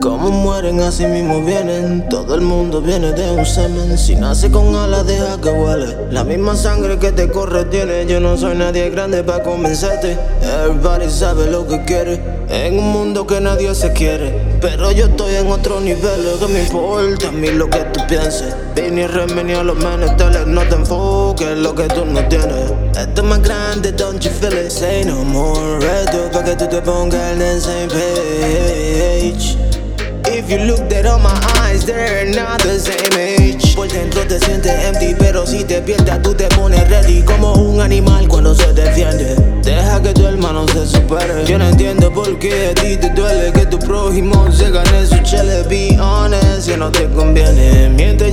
Como mueren, así mismo vienen. Todo el mundo viene de un semen. Si nace con alas, deja que huele. La misma sangre que te corre tiene. Yo no soy nadie grande para convencerte. Everybody sabe lo que quiere. En un mundo que nadie se quiere. Pero yo estoy en otro nivel. Lo que me importa a mí lo que tú pienses. Vini y a los menesteles. No te enfoques en lo que tú no tienes. Esto es más grande, don't you feel it? Say no more. Reto pa' que tú te pongas en same page. You look dead on my eyes, they're not the same age. Por dentro te sientes empty, pero si te pierdas, tú te pones ready como un animal cuando se defiende. Deja que tu hermano se supere. Yo no entiendo por qué a ti te duele que tu prójimo se gane su chele. Be honest, si no te conviene. Mientras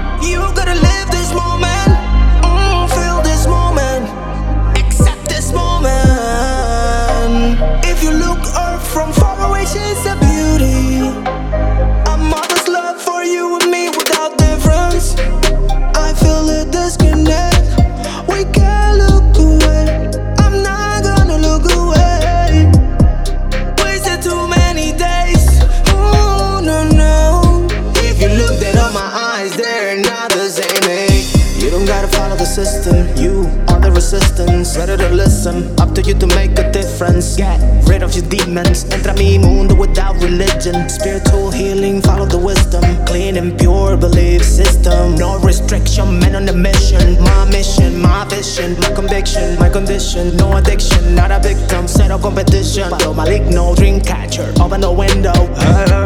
listen, up to you to make a difference. Get rid of your demons, enter mi mundo without religion. Spiritual healing, follow the wisdom. Clean and pure belief system. No restriction, man on a mission. My mission, my vision, my conviction, my condition. No addiction, not a victim, zero competition. Follow maligno, dream catcher, open the window.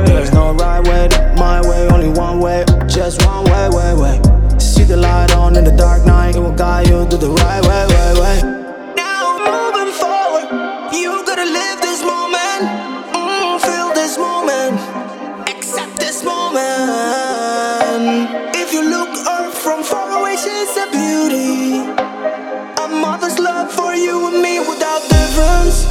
There's no right way, why, why, why, why? Now moving forward, you gotta live this moment, mm, feel this moment, accept this moment. If you look her from far away, she's a beauty. A mother's love for you and me without difference.